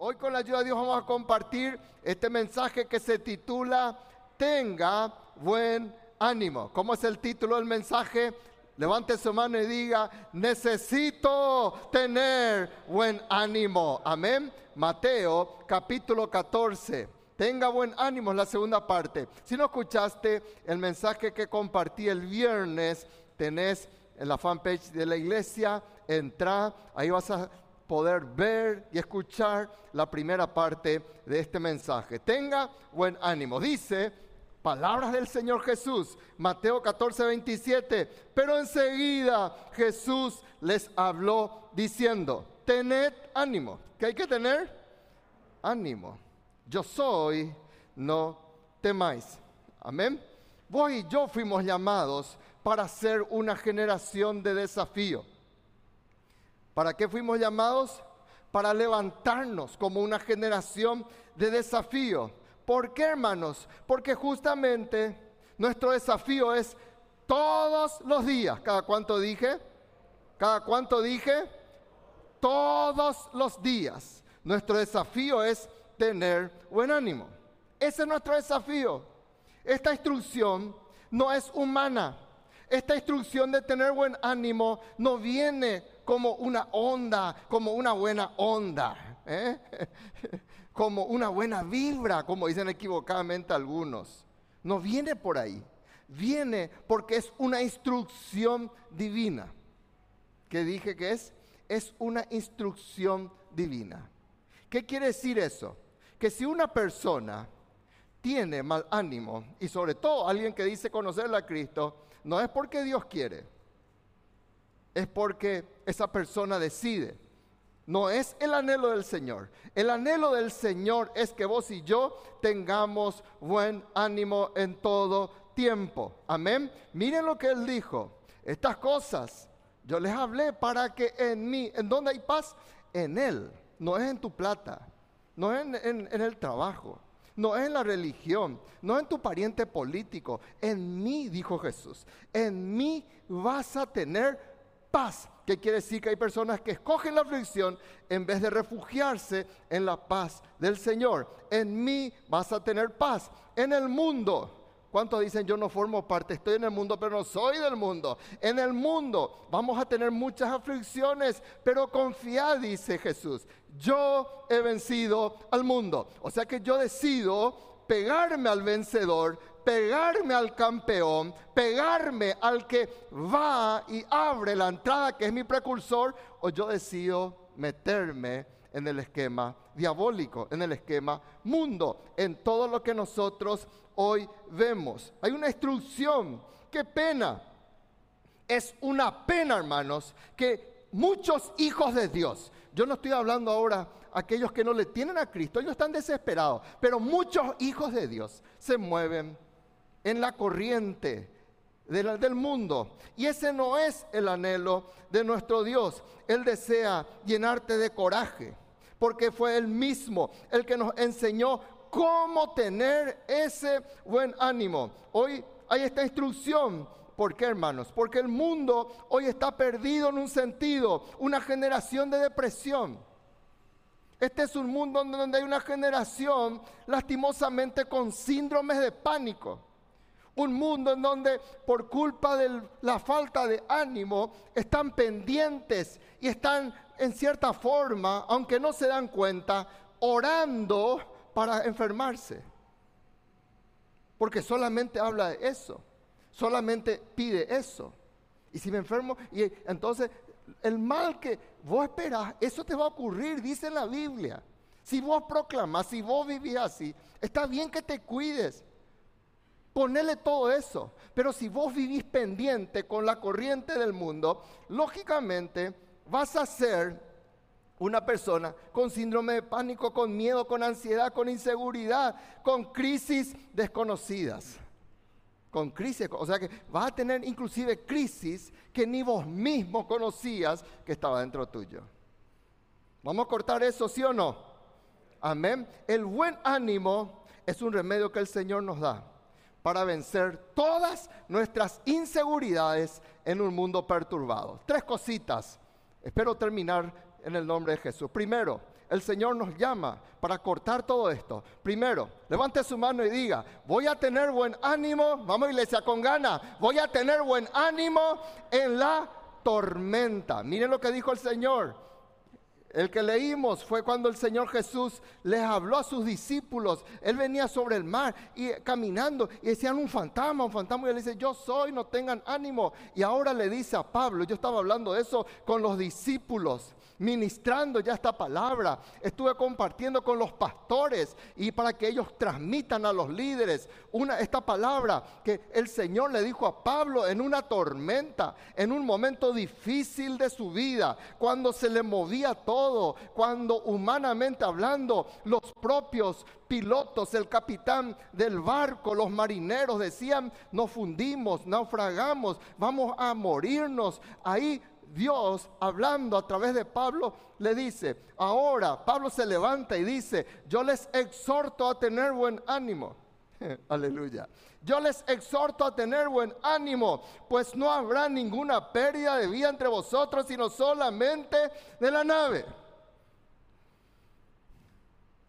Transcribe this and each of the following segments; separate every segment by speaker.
Speaker 1: Hoy con la ayuda de Dios vamos a compartir este mensaje que se titula Tenga buen ánimo. ¿Cómo es el título del mensaje? Levante su mano y diga, necesito tener buen ánimo. Amén. Mateo capítulo 14. Tenga buen ánimo es la segunda parte. Si no escuchaste el mensaje que compartí el viernes, tenés en la fanpage de la iglesia, entra, ahí vas a poder ver y escuchar la primera parte de este mensaje. Tenga buen ánimo. Dice, palabras del Señor Jesús, Mateo 14, 27, pero enseguida Jesús les habló diciendo, tened ánimo. ¿Qué hay que tener? Ánimo. Yo soy, no temáis. Amén. Vos y yo fuimos llamados para ser una generación de desafío. ¿Para qué fuimos llamados? Para levantarnos como una generación de desafío. ¿Por qué, hermanos? Porque justamente nuestro desafío es todos los días. ¿Cada cuánto dije? ¿Cada cuánto dije? Todos los días. Nuestro desafío es tener buen ánimo. Ese es nuestro desafío. Esta instrucción no es humana. Esta instrucción de tener buen ánimo no viene como una onda, como una buena onda, ¿eh? como una buena vibra, como dicen equivocadamente algunos. No viene por ahí, viene porque es una instrucción divina. ¿Qué dije que es? Es una instrucción divina. ¿Qué quiere decir eso? Que si una persona tiene mal ánimo, y sobre todo alguien que dice conocerle a Cristo, no es porque Dios quiere es porque esa persona decide. No es el anhelo del Señor. El anhelo del Señor es que vos y yo tengamos buen ánimo en todo tiempo. Amén. Miren lo que Él dijo. Estas cosas yo les hablé para que en mí, ¿en dónde hay paz? En Él. No es en tu plata. No es en, en el trabajo. No es en la religión. No es en tu pariente político. En mí, dijo Jesús. En mí vas a tener paz. ¿Qué quiere decir? Que hay personas que escogen la aflicción en vez de refugiarse en la paz del Señor. En mí vas a tener paz. En el mundo. ¿Cuántos dicen yo no formo parte? Estoy en el mundo, pero no soy del mundo. En el mundo vamos a tener muchas aflicciones, pero confía, dice Jesús. Yo he vencido al mundo. O sea que yo decido pegarme al vencedor pegarme al campeón, pegarme al que va y abre la entrada, que es mi precursor, o yo decido meterme en el esquema diabólico, en el esquema mundo, en todo lo que nosotros hoy vemos. Hay una instrucción, qué pena. Es una pena, hermanos, que muchos hijos de Dios, yo no estoy hablando ahora aquellos que no le tienen a Cristo, ellos están desesperados, pero muchos hijos de Dios se mueven en la corriente del mundo. Y ese no es el anhelo de nuestro Dios. Él desea llenarte de coraje, porque fue Él mismo el que nos enseñó cómo tener ese buen ánimo. Hoy hay esta instrucción. ¿Por qué, hermanos? Porque el mundo hoy está perdido en un sentido, una generación de depresión. Este es un mundo donde hay una generación lastimosamente con síndromes de pánico un mundo en donde por culpa de la falta de ánimo están pendientes y están en cierta forma, aunque no se dan cuenta, orando para enfermarse. Porque solamente habla de eso, solamente pide eso. Y si me enfermo, y entonces el mal que vos esperás, eso te va a ocurrir, dice la Biblia. Si vos proclamas, si vos vivís así, está bien que te cuides, Ponele todo eso. Pero si vos vivís pendiente con la corriente del mundo, lógicamente vas a ser una persona con síndrome de pánico, con miedo, con ansiedad, con inseguridad, con crisis desconocidas. Con crisis, o sea que vas a tener inclusive crisis que ni vos mismo conocías que estaba dentro tuyo. Vamos a cortar eso, ¿sí o no? Amén. El buen ánimo es un remedio que el Señor nos da para vencer todas nuestras inseguridades en un mundo perturbado. Tres cositas. Espero terminar en el nombre de Jesús. Primero, el Señor nos llama para cortar todo esto? Primero, levante su mano y diga, voy a tener buen ánimo, vamos iglesia con gana, voy a tener buen ánimo en la tormenta. Miren lo que dijo el Señor. El que leímos fue cuando el Señor Jesús les habló a sus discípulos. Él venía sobre el mar y caminando y decían un fantasma, un fantasma. Y él dice, yo soy, no tengan ánimo. Y ahora le dice a Pablo, yo estaba hablando de eso con los discípulos ministrando ya esta palabra. Estuve compartiendo con los pastores y para que ellos transmitan a los líderes una, esta palabra que el Señor le dijo a Pablo en una tormenta, en un momento difícil de su vida, cuando se le movía todo, cuando humanamente hablando los propios pilotos, el capitán del barco, los marineros decían, nos fundimos, naufragamos, vamos a morirnos. Ahí Dios, hablando a través de Pablo, le dice, ahora Pablo se levanta y dice, yo les exhorto a tener buen ánimo. Aleluya. Yo les exhorto a tener buen ánimo, pues no habrá ninguna pérdida de vida entre vosotros, sino solamente de la nave.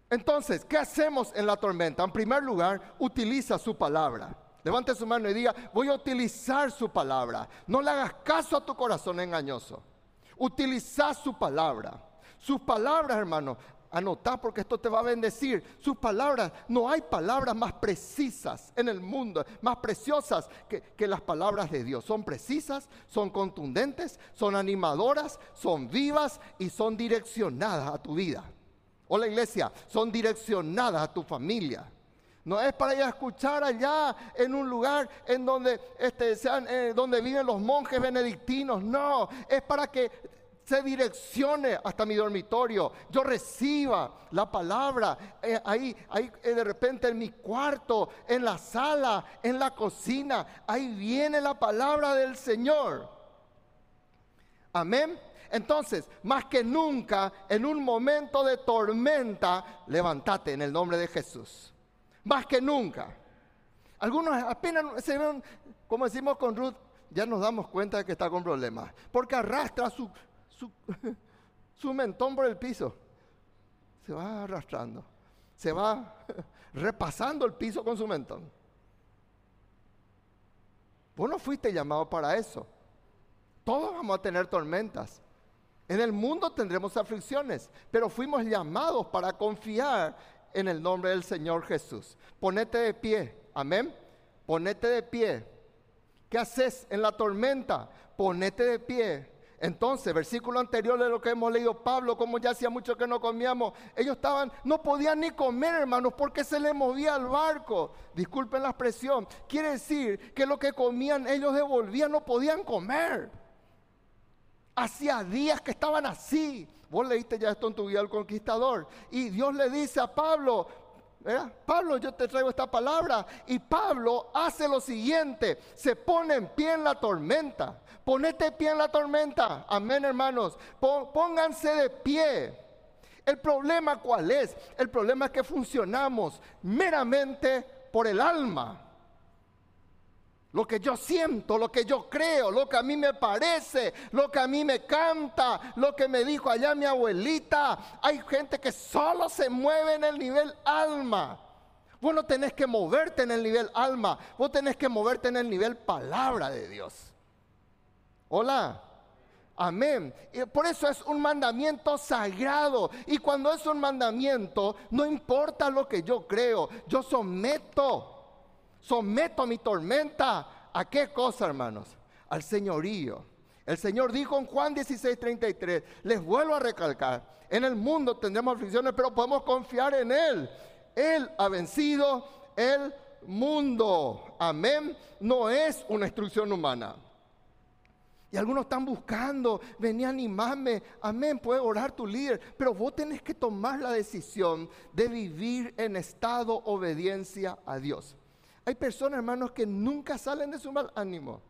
Speaker 1: Entonces, ¿qué hacemos en la tormenta? En primer lugar, utiliza su palabra. Levante su mano y diga, voy a utilizar su palabra. No le hagas caso a tu corazón engañoso. Utiliza su palabra. Sus palabras, hermano, anotá porque esto te va a bendecir. Sus palabras, no hay palabras más precisas en el mundo, más preciosas que, que, las palabras de Dios. Son precisas, son contundentes, son animadoras, son vivas y son direccionadas a tu vida. Hola iglesia, son direccionadas a tu familia. No es para ir a escuchar allá en un lugar en donde, este, sean, eh, donde viven los monjes benedictinos. No, es para que se direccione hasta mi dormitorio, yo reciba la palabra eh, ahí, ahí eh, de repente en mi cuarto, en la sala, en la cocina, ahí viene la palabra del Señor. Amén. Entonces, más que nunca, en un momento de tormenta, levántate en el nombre de Jesús más que nunca. Algunos apenas se ven, como decimos con Ruth, ya nos damos cuenta de que está con problemas, porque arrastra su, su, mentón por el piso. Se va arrastrando, se va repasando el piso con su mentón. Vos no fuiste llamado para eso. Todos vamos a tener tormentas. En el mundo tendremos aflicciones, pero fuimos llamados para confiar en el nombre del Señor Jesús. Ponete de pie, amén. Ponete de pie. ¿Qué haces en la tormenta? Ponete de pie. Entonces, versículo anterior de lo que hemos leído, Pablo, como ya hacía mucho que no comíamos, ellos estaban, no podían ni comer, hermanos, porque se les movía el barco. Disculpen la expresión. Quiere decir que lo que comían ellos devolvían, no podían comer. Hacía días que estaban así. Vos leíste ya esto en tu vida al conquistador. Y Dios le dice a Pablo, Pablo, yo te traigo esta palabra. Y Pablo hace lo siguiente, se pone en pie en la tormenta. Ponete pie en la tormenta. Amén, hermanos. Pónganse de pie. El problema cuál es? El problema es que funcionamos meramente por el alma lo que yo siento, lo que yo creo, lo que a mí me parece, lo que a mí me canta, lo que me dijo allá mi abuelita. Hay gente que solo se mueve en el nivel alma. Vos no tenés que moverte en el nivel alma, vos tenés que moverte en el nivel palabra de Dios. Hola. Amén. Por eso es un mandamiento sagrado. Y cuando es un mandamiento, no importa lo que yo creo, yo someto Someto mi tormenta. ¿A qué cosa, hermanos? Al señorío. El Señor dijo en Juan 16, 33, les vuelvo a recalcar, en el mundo tendremos aflicciones, pero podemos confiar en Él. Él ha vencido el mundo. Amén. No es una instrucción humana. Y algunos están buscando, vení a animarme, amén, puede orar tu líder, pero vos tenés que tomar la decisión de vivir en estado obediencia a Dios. Hay personas, hermanos, que nunca salen de su mal ánimo.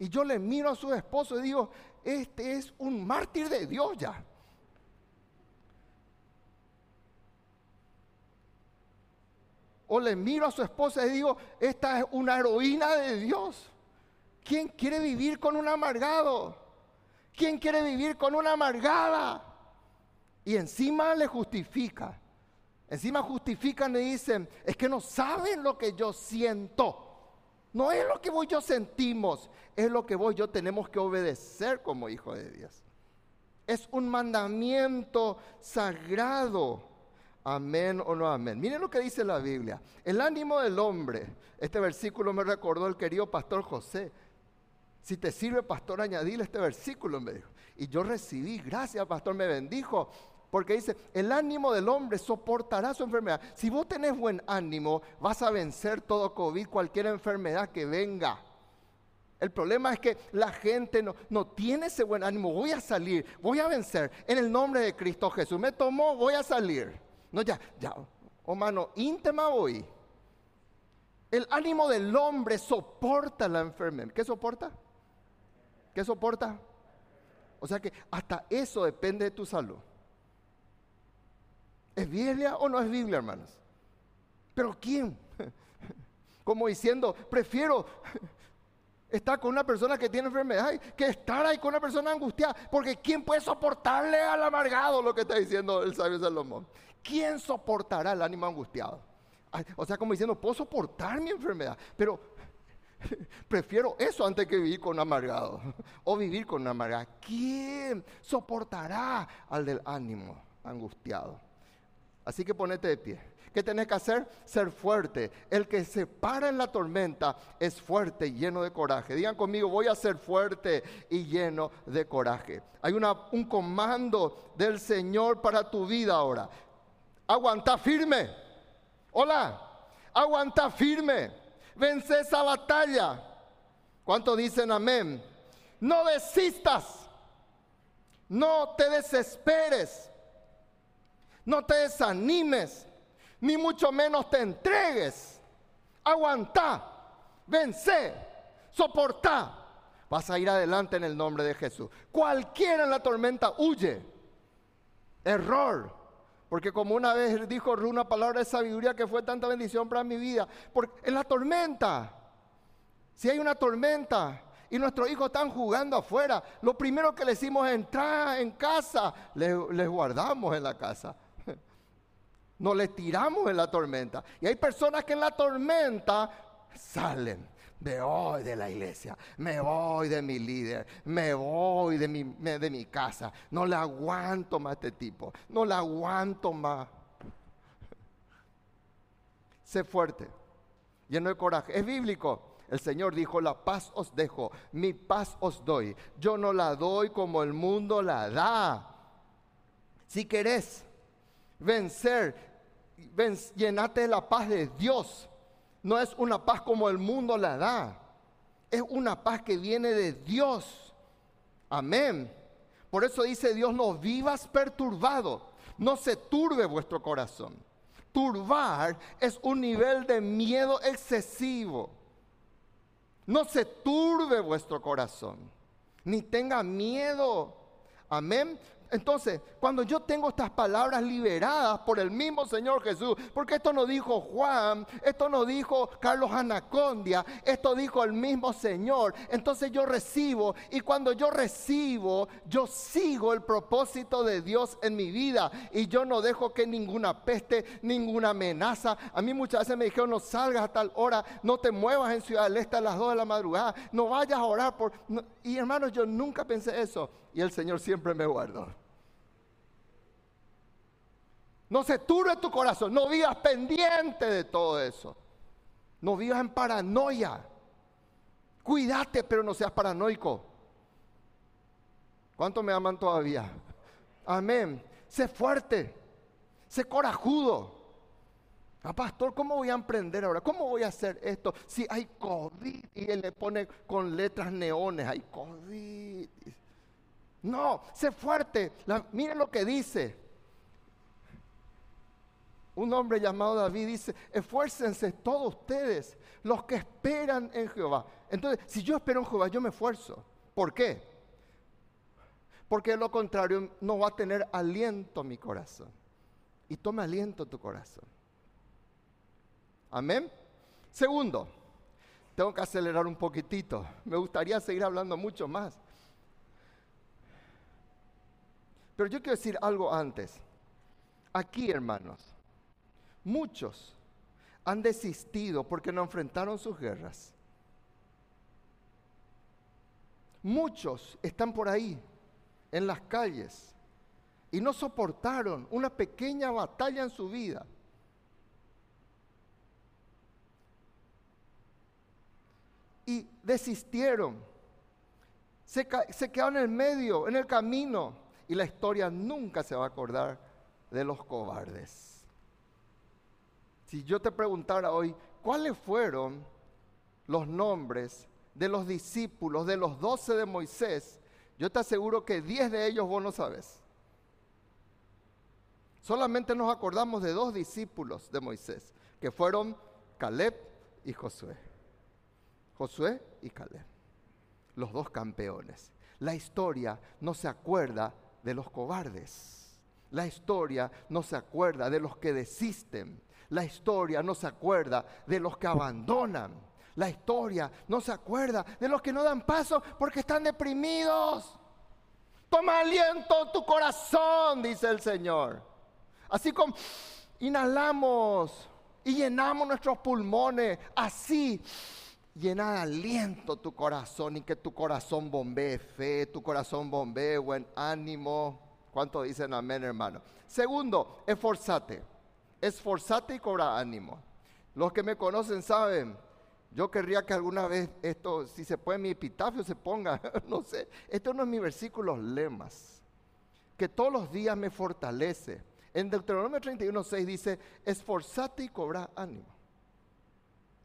Speaker 1: Y yo le miro a su esposo y digo, este es un mártir de Dios ya. O le miro a su esposa y digo, esta es una heroína de Dios. ¿Quién quiere vivir con un amargado? ¿Quién quiere vivir con una amargada? Y encima le justifica. Encima justifican y dicen, es que no saben lo que yo siento. No es lo que vos yo sentimos, es lo que vos yo tenemos que obedecer como hijo de Dios. Es un mandamiento sagrado. Amén o no amén. Miren lo que dice la Biblia. El ánimo del hombre. Este versículo me recordó el querido pastor José. Si te sirve, pastor, añadirle este versículo, me dijo. Y yo recibí, gracias, pastor, me bendijo. Porque dice, el ánimo del hombre soportará su enfermedad. Si vos tenés buen ánimo, vas a vencer todo COVID, cualquier enfermedad que venga. El problema es que la gente no, no, tiene ese buen ánimo. Voy a salir, voy a vencer en el nombre de Cristo Jesús. Me tomó, voy a salir. No, ya, ya, oh mano, íntima voy. El ánimo del hombre soporta la enfermedad. ¿Qué soporta? ¿Qué soporta? O sea que hasta eso depende de tu salud. ¿Es Biblia o no es Biblia, hermanos? Pero ¿quién? Como diciendo, prefiero estar con una persona que tiene enfermedad que estar ahí con una persona angustiada. Porque ¿quién puede soportarle al amargado lo que está diciendo el sabio Salomón? ¿Quién soportará el ánimo angustiado? O sea, como diciendo, puedo soportar mi enfermedad, pero prefiero eso antes que vivir con amargado o vivir con una amargada. ¿Quién soportará al del ánimo angustiado? Así que ponete de pie. ¿Qué tenés que hacer? Ser fuerte. El que se para en la tormenta es fuerte y lleno de coraje. Digan conmigo, voy a ser fuerte y lleno de coraje. Hay un comando del Señor para tu vida ahora. Aguanta firme. Hola, aguanta firme. Vence esa batalla. ¿Cuánto dicen amén? No desistas. No te desesperes no te desanimes, ni mucho menos te entregues. Aguanta, vence, soporta. Vas a ir adelante en el nombre de Jesús. Cualquiera en la tormenta huye. Error. Porque como una vez dijo una palabra de sabiduría que fue tanta bendición para mi vida. Porque en la tormenta, si hay una tormenta, y nuestros hijos están jugando afuera. Lo primero que le decimos es entrar en casa, les, guardamos en la casa nos les tiramos en la tormenta. Y hay personas que en la tormenta salen. Me voy de la iglesia, me voy de mi líder, me voy de mi, de mi casa. No le aguanto más a este tipo, no le aguanto más. Sé fuerte, lleno de coraje. Es bíblico. El Señor dijo, la paz os dejo, mi paz os doy. Yo no la doy como el mundo la da. Si querés vencer llenate de la paz de Dios. No es una paz como el mundo la da. Es una paz que viene de Dios. Amén. Por eso dice Dios, no vivas perturbado. No se turbe vuestro corazón. Turbar es un nivel de miedo excesivo. No se turbe vuestro corazón. Ni tenga miedo. Amén. Entonces, cuando yo tengo estas palabras liberadas por el mismo Señor Jesús, porque esto no dijo Juan, esto no dijo Carlos Anacondia, esto dijo el mismo Señor, entonces yo recibo y cuando yo recibo, yo sigo el propósito de Dios en mi vida y yo no dejo que ninguna peste, ninguna amenaza, a mí muchas veces me dijeron no salgas a tal hora, no te muevas en Ciudad del Este a las 2 de la madrugada, no vayas a orar por... y hermanos, yo nunca pensé eso y el Señor siempre me guardó. No se turbe tu corazón. No vivas pendiente de todo eso. No vivas en paranoia. Cuídate, pero no seas paranoico. ¿Cuánto me aman todavía? Amén. Sé fuerte. Sé corajudo. Ah, pastor, ¿cómo voy a emprender ahora? ¿Cómo voy a hacer esto? Si hay COVID y él le pone con letras neones, hay COVID. No, sé fuerte. miren lo que dice. Un hombre llamado David dice, esfuércense todos ustedes, los que esperan en Jehová. Entonces, si yo espero en Jehová, yo me esfuerzo. ¿Por qué? Porque de lo contrario no va a tener aliento mi corazón. Y tome aliento tu corazón. Amén. Segundo, tengo que acelerar un poquitito. Me gustaría seguir hablando mucho más. Pero yo quiero decir algo antes. Aquí, hermanos, muchos han desistido porque no enfrentaron sus guerras. Muchos están por ahí, en las calles, y no soportaron una pequeña batalla en su vida. Y desistieron. Se, quedaron en el medio, en el camino. Y la historia nunca se va a acordar de los cobardes. Si yo te preguntara hoy, ¿cuáles fueron los nombres de los discípulos, de los doce de Moisés? Yo te aseguro que diez de ellos vos no sabes. Solamente nos acordamos de dos discípulos de Moisés, que fueron Caleb y Josué. Josué y Caleb, los dos campeones. La historia no se acuerda de los cobardes. La historia no se acuerda de los que desisten. La historia no se acuerda de los que abandonan. La historia no se acuerda de los que no dan paso porque están deprimidos. Toma aliento tu corazón, dice el Señor. Así como inhalamos y llenamos nuestros pulmones, así llena de aliento tu corazón y que tu corazón bombee fe, tu corazón bombee buen ánimo. ¿Cuánto dicen amén, hermano? Segundo, esforzate. Esforzate y cobra ánimo. Los que me conocen saben, yo querría que alguna vez esto, si se puede, mi epitafio se ponga, no sé, esto no es mi versículo, lemas, que todos los días me fortalece. En Deuteronomio 31.6 dice, esforzate y cobra ánimo.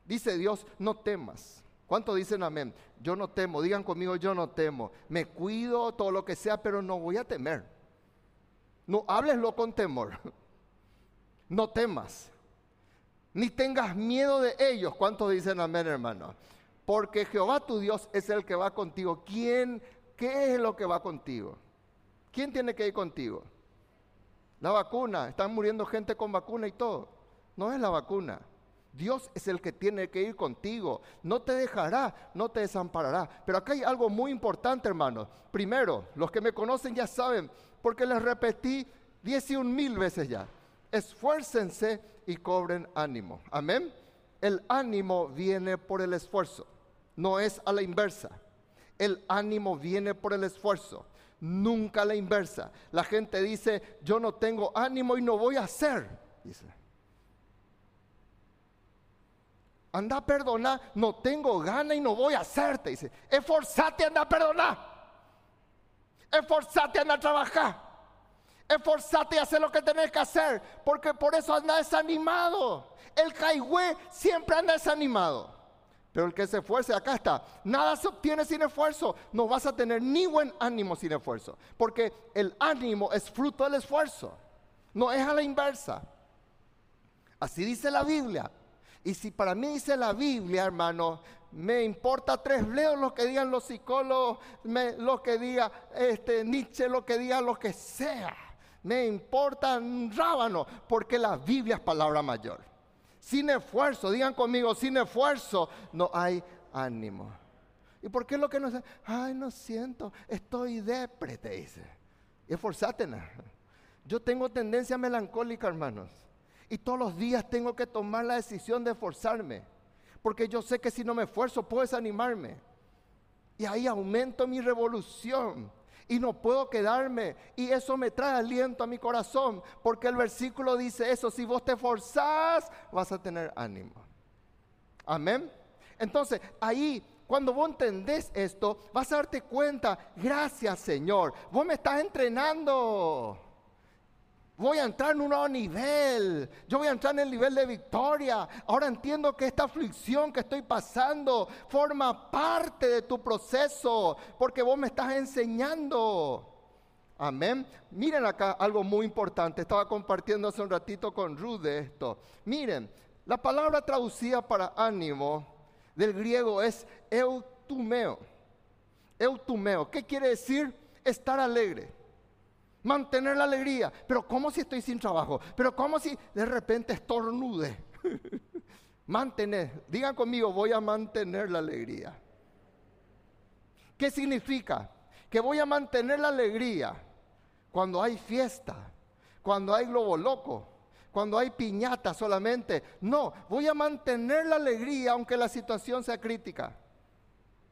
Speaker 1: Dice Dios, no temas. ¿Cuánto dicen amén? Yo no temo, digan conmigo, yo no temo. Me cuido, todo lo que sea, pero no voy a temer. No hábleslo con temor. No temas ni tengas miedo de ellos. ¿Cuántos dicen amén, hermano? Porque Jehová tu Dios es el que va contigo. ¿Quién, qué es lo que va contigo? ¿Quién tiene que ir contigo? La vacuna. Están muriendo gente con vacuna y todo. No es la vacuna. Dios es el que tiene que ir contigo. No te dejará, no te desamparará. Pero acá hay algo muy importante, hermano. Primero, los que me conocen ya saben, porque les repetí 11 mil veces ya. Esfuércense y cobren ánimo. Amén. El ánimo viene por el esfuerzo, no es a la inversa. El ánimo viene por el esfuerzo, nunca a la inversa. La gente dice, yo no tengo ánimo y no voy a hacer. Dice. Anda a perdonar, no tengo gana y no voy a hacerte. Dice, esforzate, anda a perdonar. Esforzate, anda a trabajar. Esforzate y hacer lo que tenés que hacer, porque por eso anda desanimado. El caigüe siempre anda desanimado. Pero el que se esfuerce, acá está. Nada se obtiene sin esfuerzo. No vas a tener ni buen ánimo sin esfuerzo. Porque el ánimo es fruto del esfuerzo. No es a la inversa. Así dice la Biblia. Y si para mí dice la Biblia, hermano, me importa tres bledos lo que digan los psicólogos, lo que diga este, Nietzsche, lo que diga lo que sea me importa un rábano, porque la Biblia es palabra mayor. Sin esfuerzo, digan conmigo, sin esfuerzo no hay ánimo. ¿Y por qué lo que no sé? Ay, no siento, estoy depre, te dice. Esforzate. Yo tengo tendencia melancólica, hermanos. Y todos los días tengo que tomar la decisión de esforzarme. Porque yo sé que si no me esfuerzo, puedo desanimarme. Y ahí aumento mi revolución y no puedo quedarme. Y eso me trae aliento a mi corazón, porque el versículo dice eso, si vos te esforzás, vas a tener ánimo. Amén. Entonces, ahí cuando vos entendés esto, vas a darte cuenta, gracias Señor, vos me estás entrenando. Voy a entrar en un nuevo nivel. Yo voy a entrar en el nivel de victoria. Ahora entiendo que esta aflicción que estoy pasando forma parte de tu proceso porque vos me estás enseñando. Amén. Miren acá algo muy importante. Estaba compartiendo hace un ratito con Ruth de esto. Miren, la palabra traducida para ánimo del griego es eutumeo. Eutumeo. ¿Qué quiere decir? Estar alegre mantener la alegría. Pero ¿cómo si estoy sin trabajo? Pero ¿cómo si de repente estornude? mantener, digan conmigo, voy a mantener la alegría. ¿Qué significa? Que voy a mantener la alegría cuando hay fiesta, cuando hay globo loco, cuando hay piñata solamente. No, voy a mantener la alegría aunque la situación sea crítica.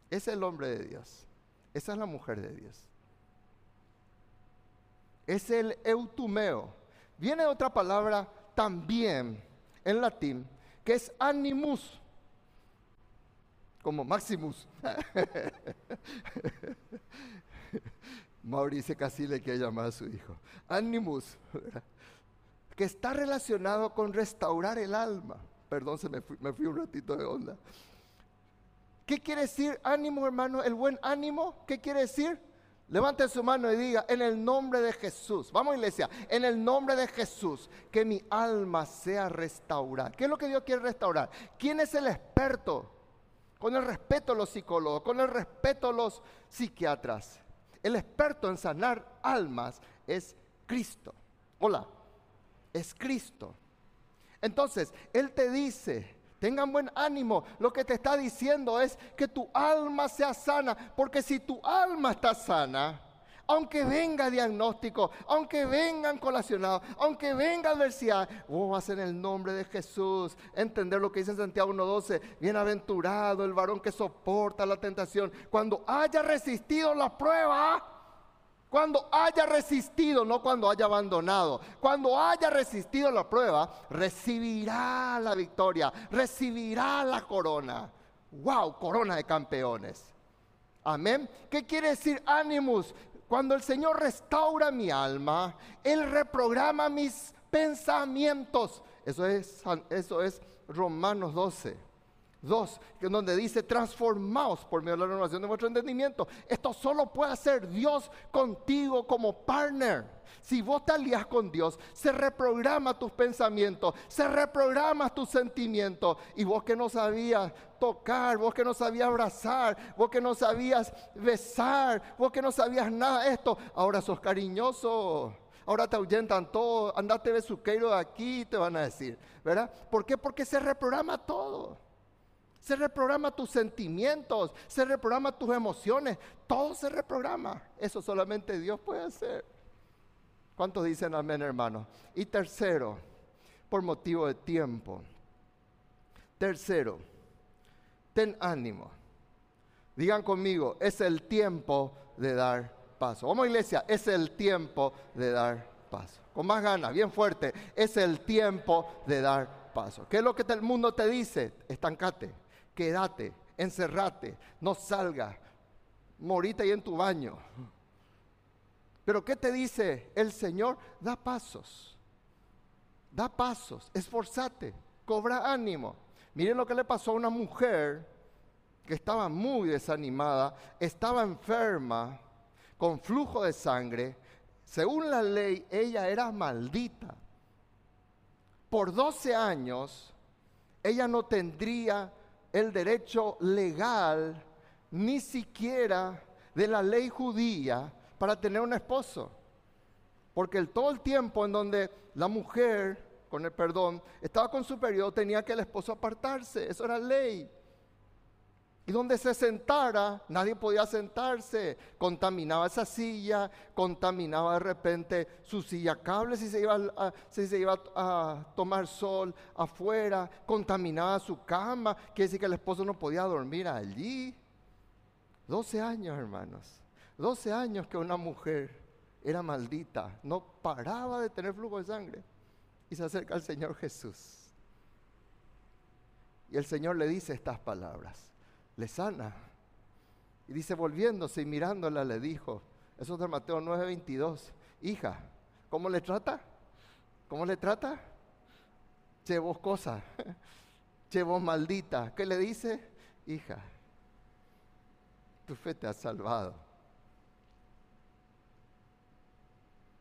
Speaker 1: Ese es el hombre de Dios. Esa es la mujer de Dios. Es el eutumeo. Viene otra palabra también en latín que es animus, como Maximus. Mauricio casi le quiere llamar a su hijo. Animus, que está relacionado con restaurar el alma. Perdón, se me fui, me fui un ratito de onda. ¿Qué quiere decir ánimo, hermano? El buen ánimo, ¿qué quiere decir? Levante su mano y diga, en el nombre de Jesús, vamos iglesia, en el nombre de Jesús, que mi alma sea restaurada. ¿Qué es lo que Dios quiere restaurar? ¿Quién es el experto? Con el respeto a los psicólogos, con el respeto a los psiquiatras. El experto en sanar almas es Cristo. Hola, es Cristo. Entonces, Él te dice, tengan buen ánimo. Lo que te está diciendo es que tu alma sea sana, porque si tu alma está sana, aunque venga diagnóstico, aunque vengan colacionados, aunque venga adversidad, vos vas en el nombre de Jesús. Entender lo que dice en Santiago 1.12, bienaventurado el varón que soporta la tentación. Cuando haya resistido la prueba, cuando haya resistido, no cuando haya abandonado. Cuando haya resistido la prueba, recibirá la victoria, recibirá la corona. ¡Wow! Corona de campeones. Amén. ¿Qué quiere decir ánimos? Cuando el Señor restaura mi alma, Él reprograma mis pensamientos. Eso es, eso es Romanos 12. 2, que donde dice transformaos por medio de la renovación de vuestro entendimiento. Esto solo puede hacer Dios contigo como partner. Si vos te alías con Dios, se reprograma tus pensamientos, se reprograma tus sentimientos. Y vos que no sabías tocar, vos que no sabías abrazar, vos que no sabías besar, vos que no sabías nada de esto, ahora sos cariñoso. Ahora te ahuyentan todo, andate besuqueiro de aquí, te van a decir, ¿verdad? ¿Por qué? Porque se reprograma todo se reprograma tus sentimientos, se reprograma tus emociones, todo se reprograma. Eso solamente Dios puede hacer. ¿Cuántos dicen amén, hermano? Y tercero, por motivo de tiempo. Tercero, ten ánimo. Digan conmigo, es el tiempo de dar paso. Vamos iglesia, es el tiempo de dar paso. Con más ganas, bien fuerte, es el tiempo de dar paso. ¿Qué es lo que el mundo te dice? Estancate quédate, encerrate, no salga, morite ahí en tu baño. Pero ¿qué te dice el Señor? Da pasos, da pasos, esforzate, cobra ánimo. Miren lo que le pasó a una mujer que estaba muy desanimada, estaba enferma, con flujo de sangre. Según la ley, ella era maldita. Por 12 años, ella no tendría el derecho legal, ni siquiera de la ley judía, para tener un esposo. Porque el, todo el tiempo en donde la mujer, con el perdón, estaba con su periodo, tenía que el esposo apartarse. Eso era ley. Y donde se sentara, nadie podía sentarse. Contaminaba esa silla, contaminaba de repente su silla cable si se iba a, si se iba a, tomar sol afuera, contaminaba su cama. Quiere decir que el esposo no podía dormir allí. 12 años, hermanos. 12 años que una mujer era maldita, no paraba de tener flujo de sangre. Y se acerca al Señor Jesús. Y el Señor le dice estas palabras le sana. Y dice, volviéndose y mirándola, le dijo, eso es de Mateo 9:22, hija, ¿cómo le trata? ¿Cómo le trata? Che vos cosa, che maldita. ¿Qué le dice? Hija, tu fe te ha salvado.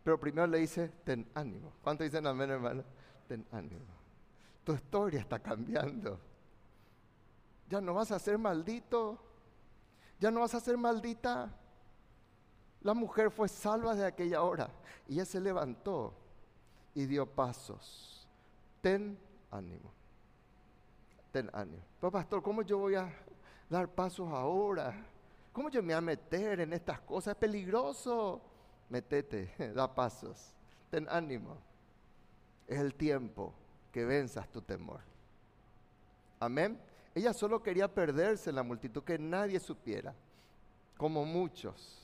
Speaker 1: Pero primero le dice, ten ánimo. ¿Cuánto dicen amén, hermano? Ten ánimo. Tu historia está cambiando ya no vas a ser maldito, ya no vas a ser maldita. La mujer fue salva de aquella hora y ella se levantó y dio pasos. Ten ánimo, ten ánimo. Pero pastor, ¿cómo yo voy a dar pasos ahora? ¿Cómo yo me voy a meter en estas cosas? Es peligroso. metete, da pasos, ten ánimo. Es el tiempo que venzas tu temor. Amén. Ella solo quería perderse en la multitud, que nadie supiera, como muchos.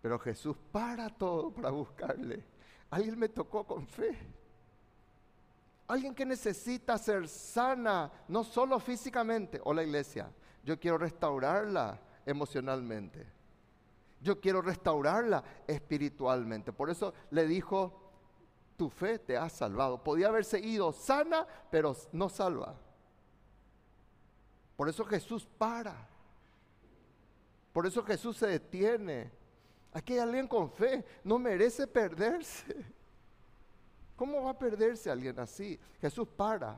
Speaker 1: Pero Jesús para todo para buscarle. Alguien me tocó con fe. Alguien que necesita ser sana, no solo físicamente. Hola iglesia, yo quiero restaurarla emocionalmente. Yo quiero restaurarla espiritualmente. Por eso le dijo, tu fe te ha salvado. Podía haberse ido sana, pero no salva. Por eso Jesús para. Por eso Jesús se detiene. Aquí hay alguien con fe, no merece perderse. ¿Cómo va a perderse alguien así? Jesús para.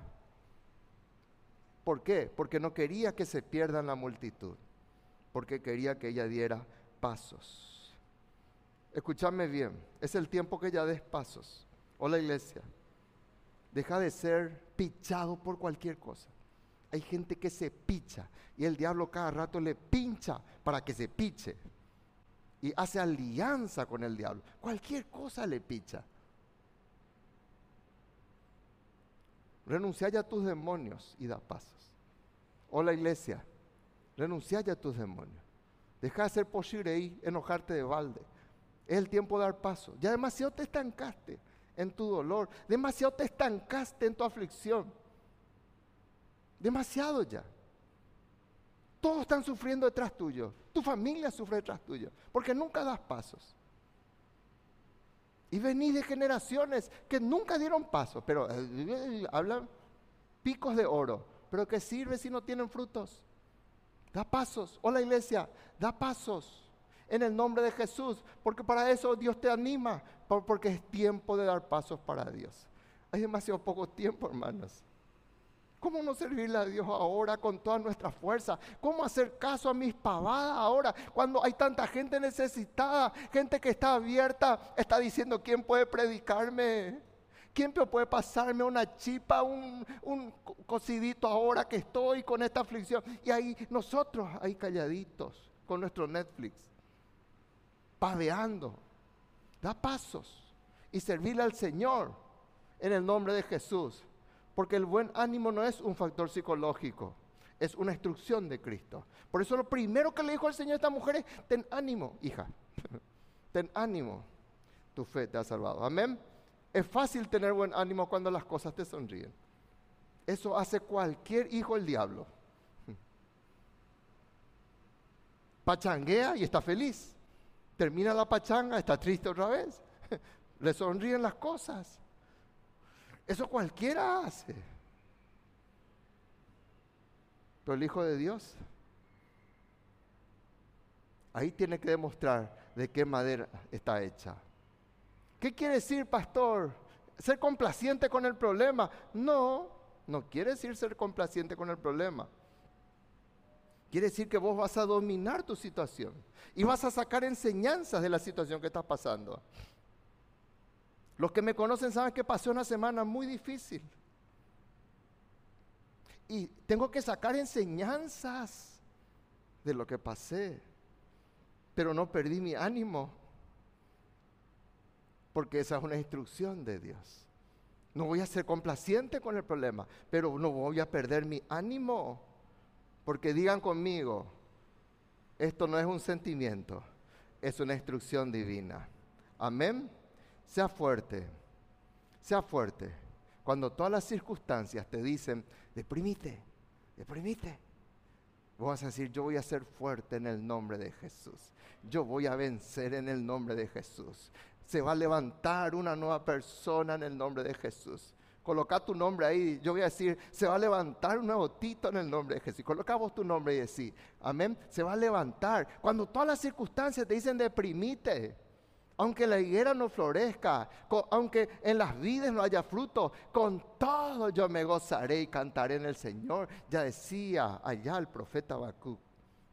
Speaker 1: ¿Por qué? Porque no quería que se pierda la multitud. Porque quería que ella diera pasos. Escúchame bien, es el tiempo que ella des pasos. Hola iglesia. Deja de ser pichado por cualquier cosa. Hay gente que se picha y el diablo cada rato le pincha para que se piche. Y hace alianza con el diablo. Cualquier cosa le picha. Renuncia ya a tus demonios y da pasos. Hola iglesia, renuncia ya a tus demonios. Deja de ser posible y enojarte de balde. Es el tiempo de dar pasos. Ya demasiado te estancaste en tu dolor. Demasiado te estancaste en tu aflicción. Demasiado ya. Todos están sufriendo detrás tuyo. Tu familia sufre detrás tuyo. Porque nunca das pasos. Y venís de generaciones que nunca dieron paso, pero eh, eh, hablan picos de oro. Pero ¿qué sirve si no tienen frutos? Da pasos. Hola iglesia, da pasos en el nombre de Jesús, porque para eso Dios te anima, porque es tiempo de dar pasos para Dios. Hay demasiado poco tiempo, hermanos. ¿Cómo no servirle a Dios ahora con toda nuestra fuerza? ¿Cómo hacer caso a mis pavadas ahora cuando hay tanta gente necesitada, gente que está abierta, está diciendo, ¿quién puede predicarme? ¿Quién puede pasarme una chipa, un, un cocidito ahora que estoy con esta aflicción? Y ahí nosotros, ahí calladitos, con nuestro Netflix, paveando, da pasos y servirle al Señor en el nombre de Jesús. Porque el buen ánimo no es un factor psicológico, es una instrucción de Cristo. Por eso lo primero que le dijo el Señor a esta mujer es, ten ánimo, hija, ten ánimo, tu fe te ha salvado. Amén. Es fácil tener buen ánimo cuando las cosas te sonríen. Eso hace cualquier hijo del diablo. Pachanguea y está feliz. Termina la pachanga, está triste otra vez. Le sonríen las cosas. Eso cualquiera hace. Pero el Hijo de Dios, ahí tiene que demostrar de qué madera está hecha. ¿Qué quiere decir, pastor? ¿Ser complaciente con el problema? No, no quiere decir ser complaciente con el problema. Quiere decir que vos vas a dominar tu situación y vas a sacar enseñanzas de la situación que estás pasando. Los que me conocen saben que pasé una semana muy difícil. Y tengo que sacar enseñanzas de lo que pasé. Pero no perdí mi ánimo. Porque esa es una instrucción de Dios. No voy a ser complaciente con el problema, pero no voy a perder mi ánimo. Porque digan conmigo, esto no es un sentimiento, es una instrucción divina. Amén. Sea fuerte, sea fuerte. Cuando todas las circunstancias te dicen, deprimite, deprimite. Vos vas a decir, yo voy a ser fuerte en el nombre de Jesús. Yo voy a vencer en el nombre de Jesús. Se va a levantar una nueva persona en el nombre de Jesús. Coloca tu nombre ahí. Yo voy a decir, se va a levantar un nuevo Tito en el nombre de Jesús. Coloca vos tu nombre y decís, amén. Se va a levantar. Cuando todas las circunstancias te dicen, deprimite aunque la higuera no florezca, aunque en las vides no haya fruto, con todo yo me gozaré y cantaré en el Señor. Ya decía allá el profeta Habacuc,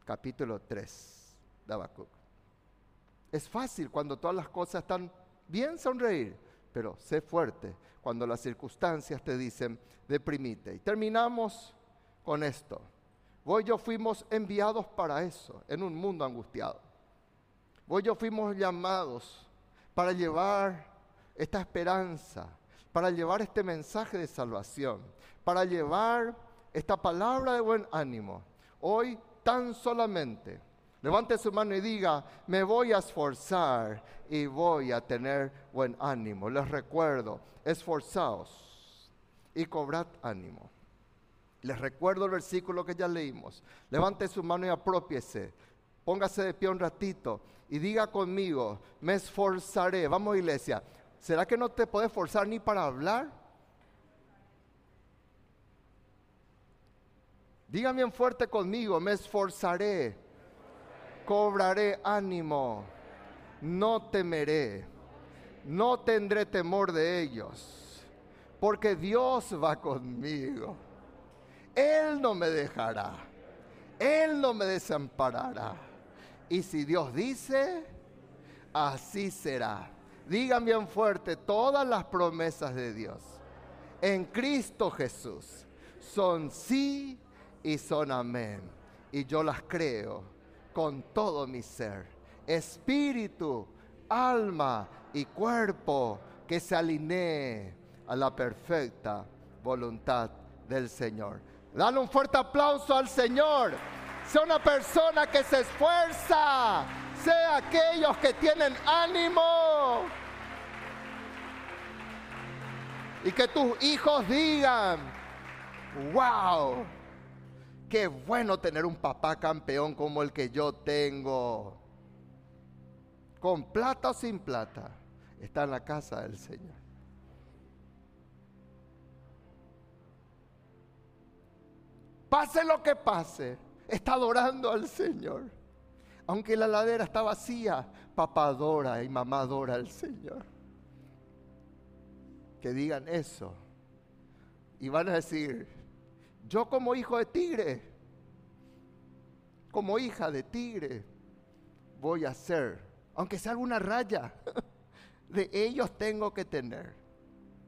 Speaker 1: capítulo 3 de Habacuc. Es fácil cuando todas las cosas están bien sonreír, pero sé fuerte cuando las circunstancias te dicen deprimite. Y terminamos con esto. Vos y yo fuimos enviados para eso, en un mundo angustiado. Vos y yo fuimos llamados para llevar esta esperanza, para llevar este mensaje de salvación, para llevar esta palabra de buen ánimo. Hoy tan solamente, levante su mano y diga, me voy a esforzar y voy a tener buen ánimo. Les recuerdo, esforzaos y cobrad ánimo. Les recuerdo el versículo que ya leímos. Levante su mano y apropiese. Póngase de pie un ratito y diga conmigo, me esforzaré. Vamos iglesia, ¿será que no te puedes esforzar ni para hablar? Diga bien fuerte conmigo, me esforzaré, cobraré ánimo, no temeré, no tendré temor de ellos, porque Dios va conmigo. Él no me dejará, Él no me desamparará. Y si Dios dice, así será. Digan bien fuerte todas las promesas de Dios en Cristo Jesús son sí y son amén. Y yo las creo con todo mi ser, espíritu, alma y cuerpo que se alinee a la perfecta voluntad del Señor. Dale un fuerte aplauso al Señor. Sea una persona que se esfuerza. Sea aquellos que tienen ánimo. Y que tus hijos digan, wow, qué bueno tener un papá campeón como el que yo tengo. Con plata o sin plata, está en la casa del Señor. Pase lo que pase, está adorando al Señor. Aunque la ladera está vacía, papá adora y mamá adora al Señor. Que digan eso. Y van a decir, yo como hijo de tigre, como hija de tigre, voy a ser, aunque sea alguna raya, de ellos tengo que tener.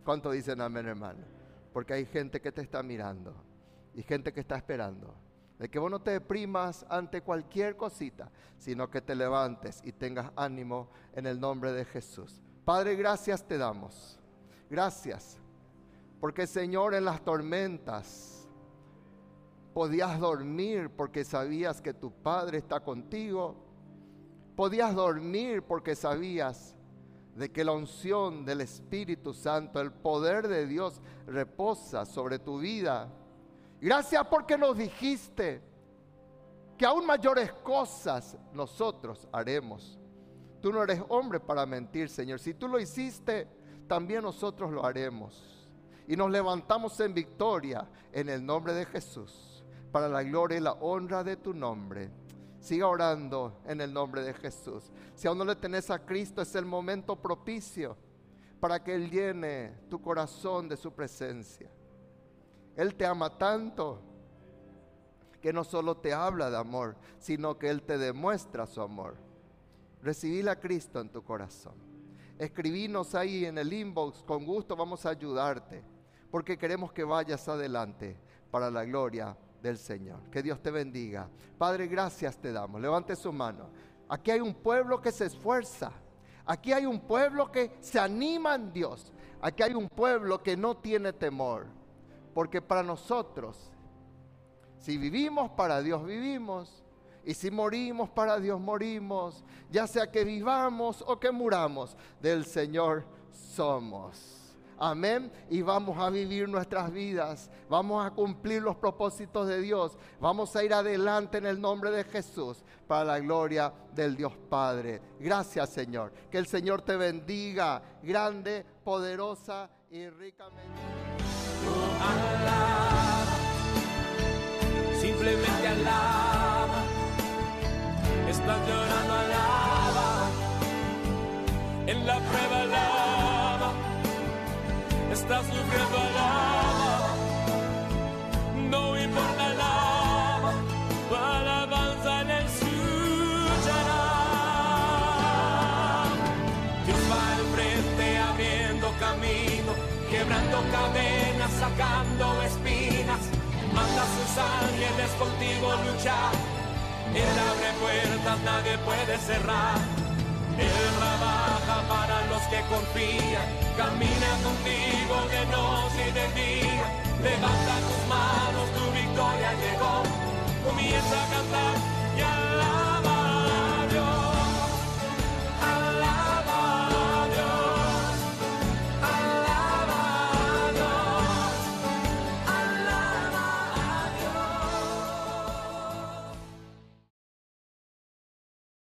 Speaker 1: ¿Cuánto dicen amén, hermano? Porque hay gente que te está mirando y gente que está esperando. De que vos no te deprimas ante cualquier cosita, sino que te levantes y tengas ánimo en el nombre de Jesús. Padre, gracias te damos. Gracias. Porque Señor, en las tormentas podías dormir porque sabías que tu Padre está contigo. Podías dormir porque sabías de que la unción del Espíritu Santo, el poder de Dios reposa sobre tu vida Gracias porque nos dijiste que aún mayores cosas nosotros haremos. Tú no eres hombre para mentir, Señor. Si tú lo hiciste, también nosotros lo haremos. Y nos levantamos en victoria en el nombre de Jesús, para la gloria y la honra de tu nombre. Siga orando en el nombre de Jesús. Si aún no le tenés a Cristo, es el momento propicio para que Él llene tu corazón de su presencia. Él te ama tanto que no solo te habla de amor, sino que Él te demuestra su amor. Recibí a Cristo en tu corazón. Escribinos ahí en el inbox, con gusto vamos a ayudarte, porque queremos que vayas adelante para la gloria del Señor. Que Dios te bendiga. Padre, gracias te damos. Levante su mano. Aquí hay un pueblo que se esfuerza. Aquí hay un pueblo que se anima en Dios. Aquí hay un pueblo que no tiene temor. Porque para nosotros, si vivimos para Dios vivimos, y si morimos para Dios morimos, ya sea que vivamos o que muramos, del Señor somos. Amén. Y vamos a vivir nuestras vidas. Vamos a cumplir los propósitos de Dios. Vamos a ir adelante en el nombre de Jesús para la gloria del Dios Padre. Gracias Señor. Que el Señor te bendiga grande, poderosa y ricamente
Speaker 2: I'm alive.